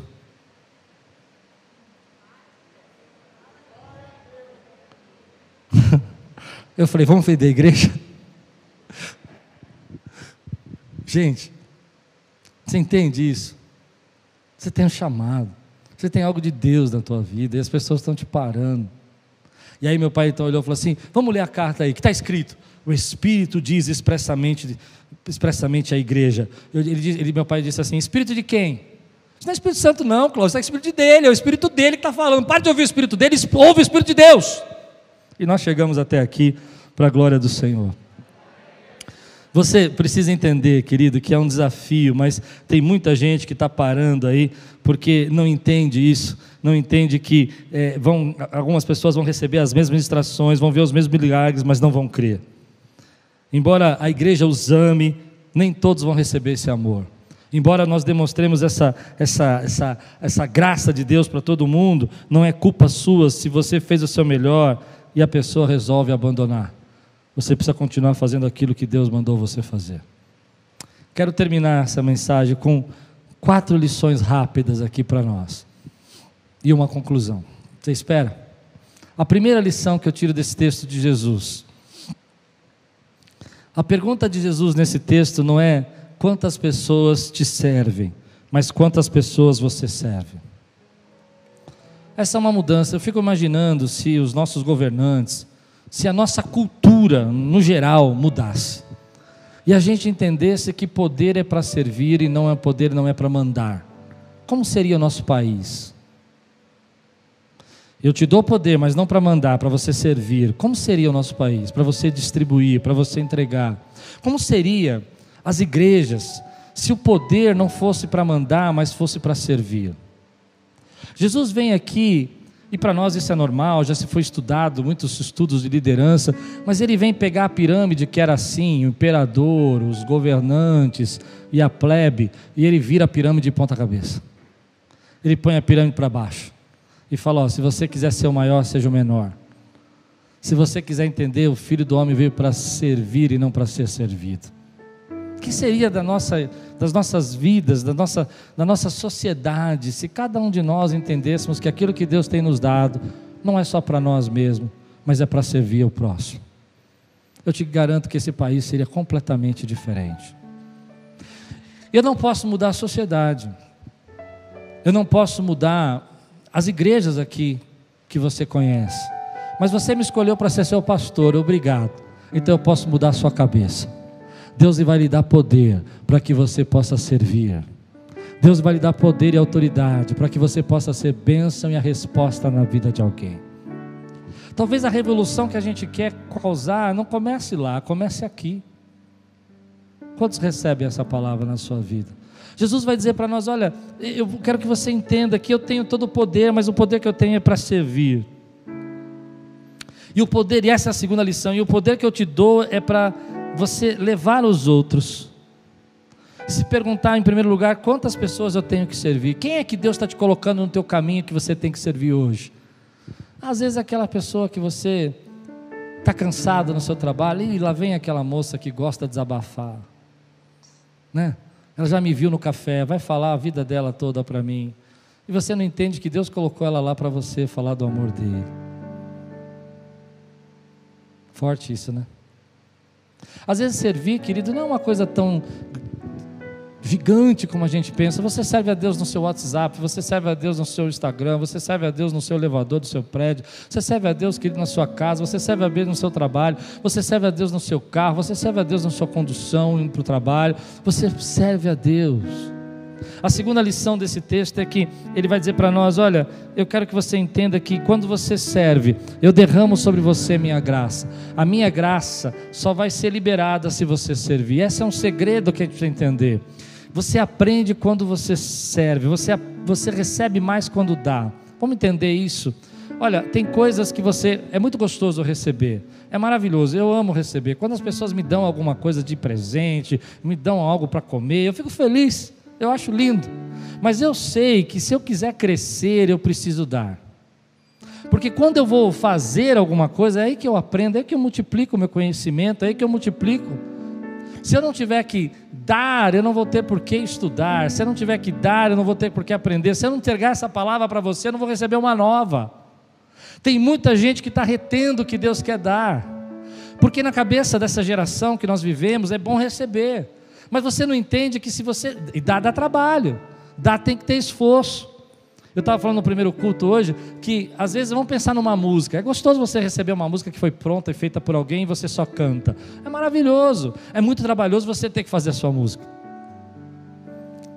*laughs* Eu falei, vamos vender a igreja? *laughs* Gente, você entende isso? Você tem um chamado. Você tem algo de Deus na tua vida e as pessoas estão te parando. E aí meu pai então olhou e falou assim: vamos ler a carta aí, que está escrito. O Espírito diz expressamente, expressamente à igreja. Ele, ele, meu pai disse assim: Espírito de quem? Isso não é Espírito Santo, não, Cláudio, isso é Espírito dele, é o Espírito dele que está falando. Para de ouvir o Espírito dele, ouve o Espírito de Deus. E nós chegamos até aqui para a glória do Senhor. Você precisa entender, querido, que é um desafio, mas tem muita gente que está parando aí porque não entende isso, não entende que é, vão, algumas pessoas vão receber as mesmas instruções, vão ver os mesmos milagres, mas não vão crer. Embora a igreja os ame, nem todos vão receber esse amor. Embora nós demonstremos essa, essa, essa, essa graça de Deus para todo mundo, não é culpa sua se você fez o seu melhor e a pessoa resolve abandonar. Você precisa continuar fazendo aquilo que Deus mandou você fazer. Quero terminar essa mensagem com quatro lições rápidas aqui para nós e uma conclusão. Você espera? A primeira lição que eu tiro desse texto de Jesus. A pergunta de Jesus nesse texto não é quantas pessoas te servem, mas quantas pessoas você serve. Essa é uma mudança. Eu fico imaginando se os nossos governantes, se a nossa cultura, no geral, mudasse. e a gente entendesse que poder é para servir e não é poder, não é para mandar, como seria o nosso país? Eu te dou poder, mas não para mandar, para você servir. Como seria o nosso país? Para você distribuir, para você entregar. Como seria as igrejas se o poder não fosse para mandar, mas fosse para servir? Jesus vem aqui, e para nós isso é normal, já se foi estudado, muitos estudos de liderança, mas ele vem pegar a pirâmide que era assim, o imperador, os governantes e a plebe, e ele vira a pirâmide de ponta cabeça. Ele põe a pirâmide para baixo e fala: ó, se você quiser ser o maior, seja o menor. Se você quiser entender, o Filho do Homem veio para servir e não para ser servido. O que seria da nossa, das nossas vidas, da nossa, da nossa sociedade, se cada um de nós entendêssemos que aquilo que Deus tem nos dado não é só para nós mesmos, mas é para servir o próximo? Eu te garanto que esse país seria completamente diferente. Eu não posso mudar a sociedade, eu não posso mudar as igrejas aqui que você conhece. Mas você me escolheu para ser seu pastor, obrigado. Então eu posso mudar a sua cabeça. Deus vai lhe dar poder para que você possa servir. Deus vai lhe dar poder e autoridade para que você possa ser bênção e a resposta na vida de alguém. Talvez a revolução que a gente quer causar não comece lá, comece aqui. Quantos recebem essa palavra na sua vida? Jesus vai dizer para nós: olha, eu quero que você entenda que eu tenho todo o poder, mas o poder que eu tenho é para servir. E o poder, e essa é a segunda lição, e o poder que eu te dou é para você levar os outros. Se perguntar em primeiro lugar quantas pessoas eu tenho que servir, quem é que Deus está te colocando no teu caminho que você tem que servir hoje? Às vezes aquela pessoa que você está cansado no seu trabalho, e lá vem aquela moça que gosta de desabafar, né? Ela já me viu no café, vai falar a vida dela toda para mim. E você não entende que Deus colocou ela lá para você falar do amor dele. Forte isso, né? Às vezes servir, querido, não é uma coisa tão gigante como a gente pensa. Você serve a Deus no seu WhatsApp, você serve a Deus no seu Instagram, você serve a Deus no seu elevador do seu prédio, você serve a Deus, querido, na sua casa, você serve a Deus no seu trabalho, você serve a Deus no seu carro, você serve a Deus na sua condução indo para o trabalho, você serve a Deus. A segunda lição desse texto é que ele vai dizer para nós: olha, eu quero que você entenda que quando você serve, eu derramo sobre você minha graça. A minha graça só vai ser liberada se você servir. Esse é um segredo que a gente precisa entender. Você aprende quando você serve, você, você recebe mais quando dá. Vamos entender isso? Olha, tem coisas que você. É muito gostoso receber. É maravilhoso. Eu amo receber. Quando as pessoas me dão alguma coisa de presente, me dão algo para comer, eu fico feliz. Eu acho lindo. Mas eu sei que se eu quiser crescer, eu preciso dar. Porque quando eu vou fazer alguma coisa, é aí que eu aprendo, é aí que eu multiplico o meu conhecimento, é aí que eu multiplico. Se eu não tiver que dar, eu não vou ter por que estudar. Se eu não tiver que dar, eu não vou ter por que aprender. Se eu não entregar essa palavra para você, eu não vou receber uma nova. Tem muita gente que está retendo o que Deus quer dar. Porque na cabeça dessa geração que nós vivemos é bom receber. Mas você não entende que se você. Dá, dá trabalho. Dá, tem que ter esforço. Eu estava falando no primeiro culto hoje que às vezes vamos pensar numa música. É gostoso você receber uma música que foi pronta e feita por alguém e você só canta. É maravilhoso. É muito trabalhoso você ter que fazer a sua música.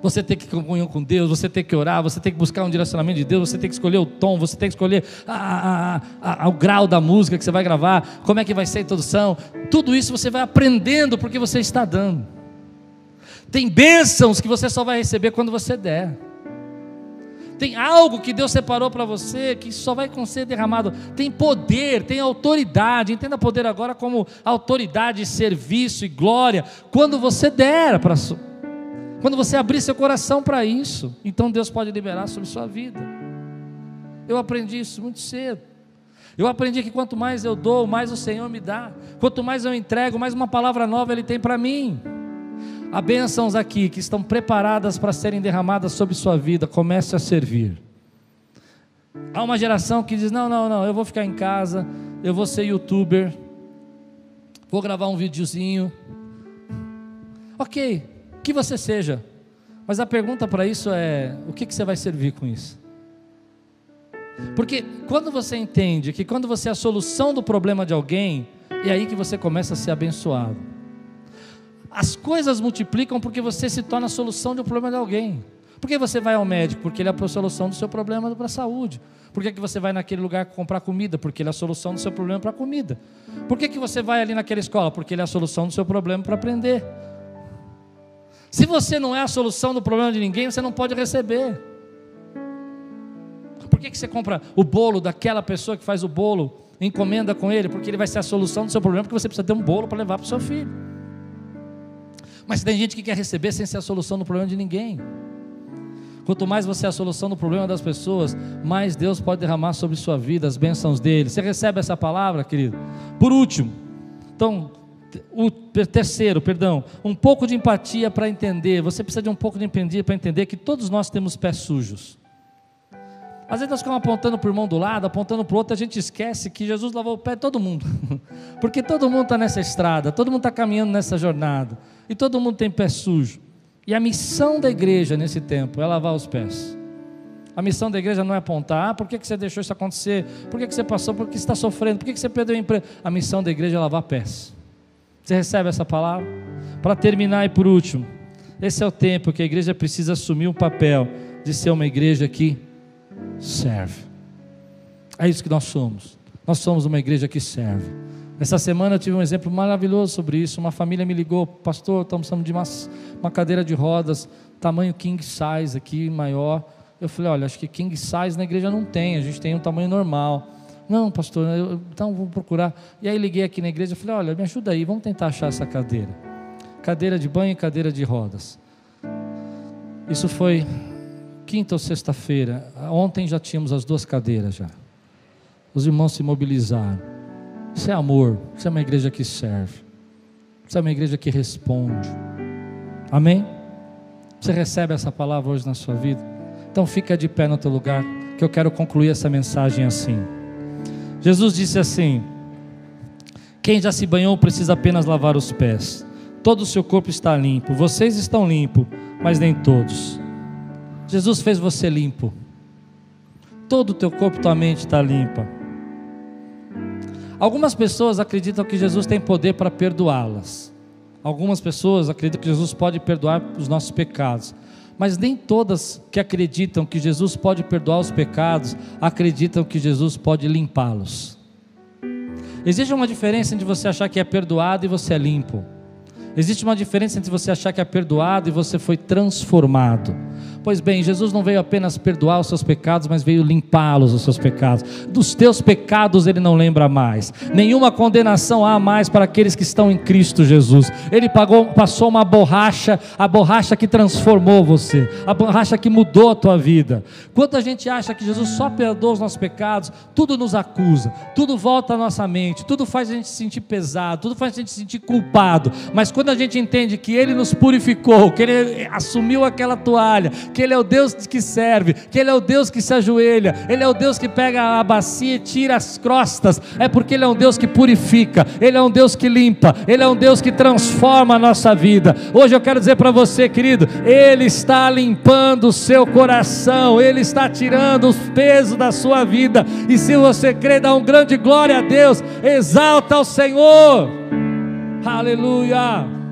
Você tem que comunhão com Deus, você tem que orar, você tem que buscar um direcionamento de Deus, você tem que escolher o tom, você tem que escolher a, a, a, o grau da música que você vai gravar, como é que vai ser a introdução. Tudo isso você vai aprendendo porque você está dando. Tem bênçãos que você só vai receber quando você der. Tem algo que Deus separou para você que só vai ser derramado. Tem poder, tem autoridade. Entenda poder agora como autoridade, serviço e glória. Quando você der para quando você abrir seu coração para isso, então Deus pode liberar sobre sua vida. Eu aprendi isso muito cedo. Eu aprendi que quanto mais eu dou, mais o Senhor me dá. Quanto mais eu entrego, mais uma palavra nova Ele tem para mim. Há bênçãos aqui que estão preparadas para serem derramadas sobre sua vida. Comece a servir. Há uma geração que diz: não, não, não, eu vou ficar em casa, eu vou ser youtuber, vou gravar um videozinho. Ok, que você seja. Mas a pergunta para isso é: o que, que você vai servir com isso? Porque quando você entende que quando você é a solução do problema de alguém, é aí que você começa a ser abençoado. As coisas multiplicam porque você se torna a solução de um problema de alguém. Por que você vai ao médico? Porque ele é a solução do seu problema para a saúde. Por que, que você vai naquele lugar comprar comida? Porque ele é a solução do seu problema para a comida. Por que, que você vai ali naquela escola? Porque ele é a solução do seu problema para aprender. Se você não é a solução do problema de ninguém, você não pode receber. Por que, que você compra o bolo daquela pessoa que faz o bolo, encomenda com ele? Porque ele vai ser a solução do seu problema, porque você precisa ter um bolo para levar para o seu filho. Mas tem gente que quer receber sem ser a solução do problema de ninguém. Quanto mais você é a solução do problema das pessoas, mais Deus pode derramar sobre sua vida as bênçãos dele. Você recebe essa palavra, querido? Por último, então, o terceiro, perdão, um pouco de empatia para entender. Você precisa de um pouco de empatia para entender que todos nós temos pés sujos. Às vezes nós ficamos apontando para o irmão do lado, apontando para o outro, a gente esquece que Jesus lavou o pé de todo mundo. *laughs* Porque todo mundo está nessa estrada, todo mundo está caminhando nessa jornada. E todo mundo tem pé sujo. E a missão da igreja nesse tempo é lavar os pés. A missão da igreja não é apontar, ah, por que, que você deixou isso acontecer? Por que, que você passou? Por que está sofrendo? Por que, que você perdeu o emprego? A missão da igreja é lavar pés. Você recebe essa palavra? Para terminar e por último, esse é o tempo que a igreja precisa assumir o papel de ser uma igreja que serve. É isso que nós somos. Nós somos uma igreja que serve. Essa semana eu tive um exemplo maravilhoso sobre isso. Uma família me ligou, pastor, estamos precisando de uma, uma cadeira de rodas, tamanho king size aqui, maior. Eu falei, olha, acho que king size na igreja não tem, a gente tem um tamanho normal. Não, pastor, eu, então vou procurar. E aí liguei aqui na igreja e falei: olha, me ajuda aí, vamos tentar achar essa cadeira. Cadeira de banho e cadeira de rodas. Isso foi quinta ou sexta-feira. Ontem já tínhamos as duas cadeiras já. Os irmãos se mobilizaram. Isso é amor, isso é uma igreja que serve. Isso é uma igreja que responde. Amém? Você recebe essa palavra hoje na sua vida? Então fica de pé no teu lugar, que eu quero concluir essa mensagem assim. Jesus disse assim: Quem já se banhou precisa apenas lavar os pés. Todo o seu corpo está limpo. Vocês estão limpos, mas nem todos. Jesus fez você limpo. Todo o teu corpo, tua mente está limpa. Algumas pessoas acreditam que Jesus tem poder para perdoá-las. Algumas pessoas acreditam que Jesus pode perdoar os nossos pecados. Mas nem todas que acreditam que Jesus pode perdoar os pecados acreditam que Jesus pode limpá-los. Existe uma diferença entre você achar que é perdoado e você é limpo. Existe uma diferença entre você achar que é perdoado e você foi transformado. Pois bem, Jesus não veio apenas perdoar os seus pecados, mas veio limpá-los os seus pecados. Dos teus pecados ele não lembra mais. Nenhuma condenação há mais para aqueles que estão em Cristo Jesus. Ele pagou, passou uma borracha, a borracha que transformou você, a borracha que mudou a tua vida. Quando a gente acha que Jesus só perdoa os nossos pecados, tudo nos acusa, tudo volta à nossa mente, tudo faz a gente se sentir pesado, tudo faz a gente se sentir culpado. Mas quando a gente entende que Ele nos purificou, que Ele assumiu aquela toalha, que Ele é o Deus que serve, que Ele é o Deus que se ajoelha, Ele é o Deus que pega a bacia e tira as crostas, é porque Ele é um Deus que purifica, Ele é um Deus que limpa, Ele é um Deus que transforma a nossa vida. Hoje eu quero dizer para você, querido, Ele está limpando o seu coração, Ele está tirando os pesos da sua vida, e se você crê, dá um grande glória a Deus, exalta o Senhor. Aleluia.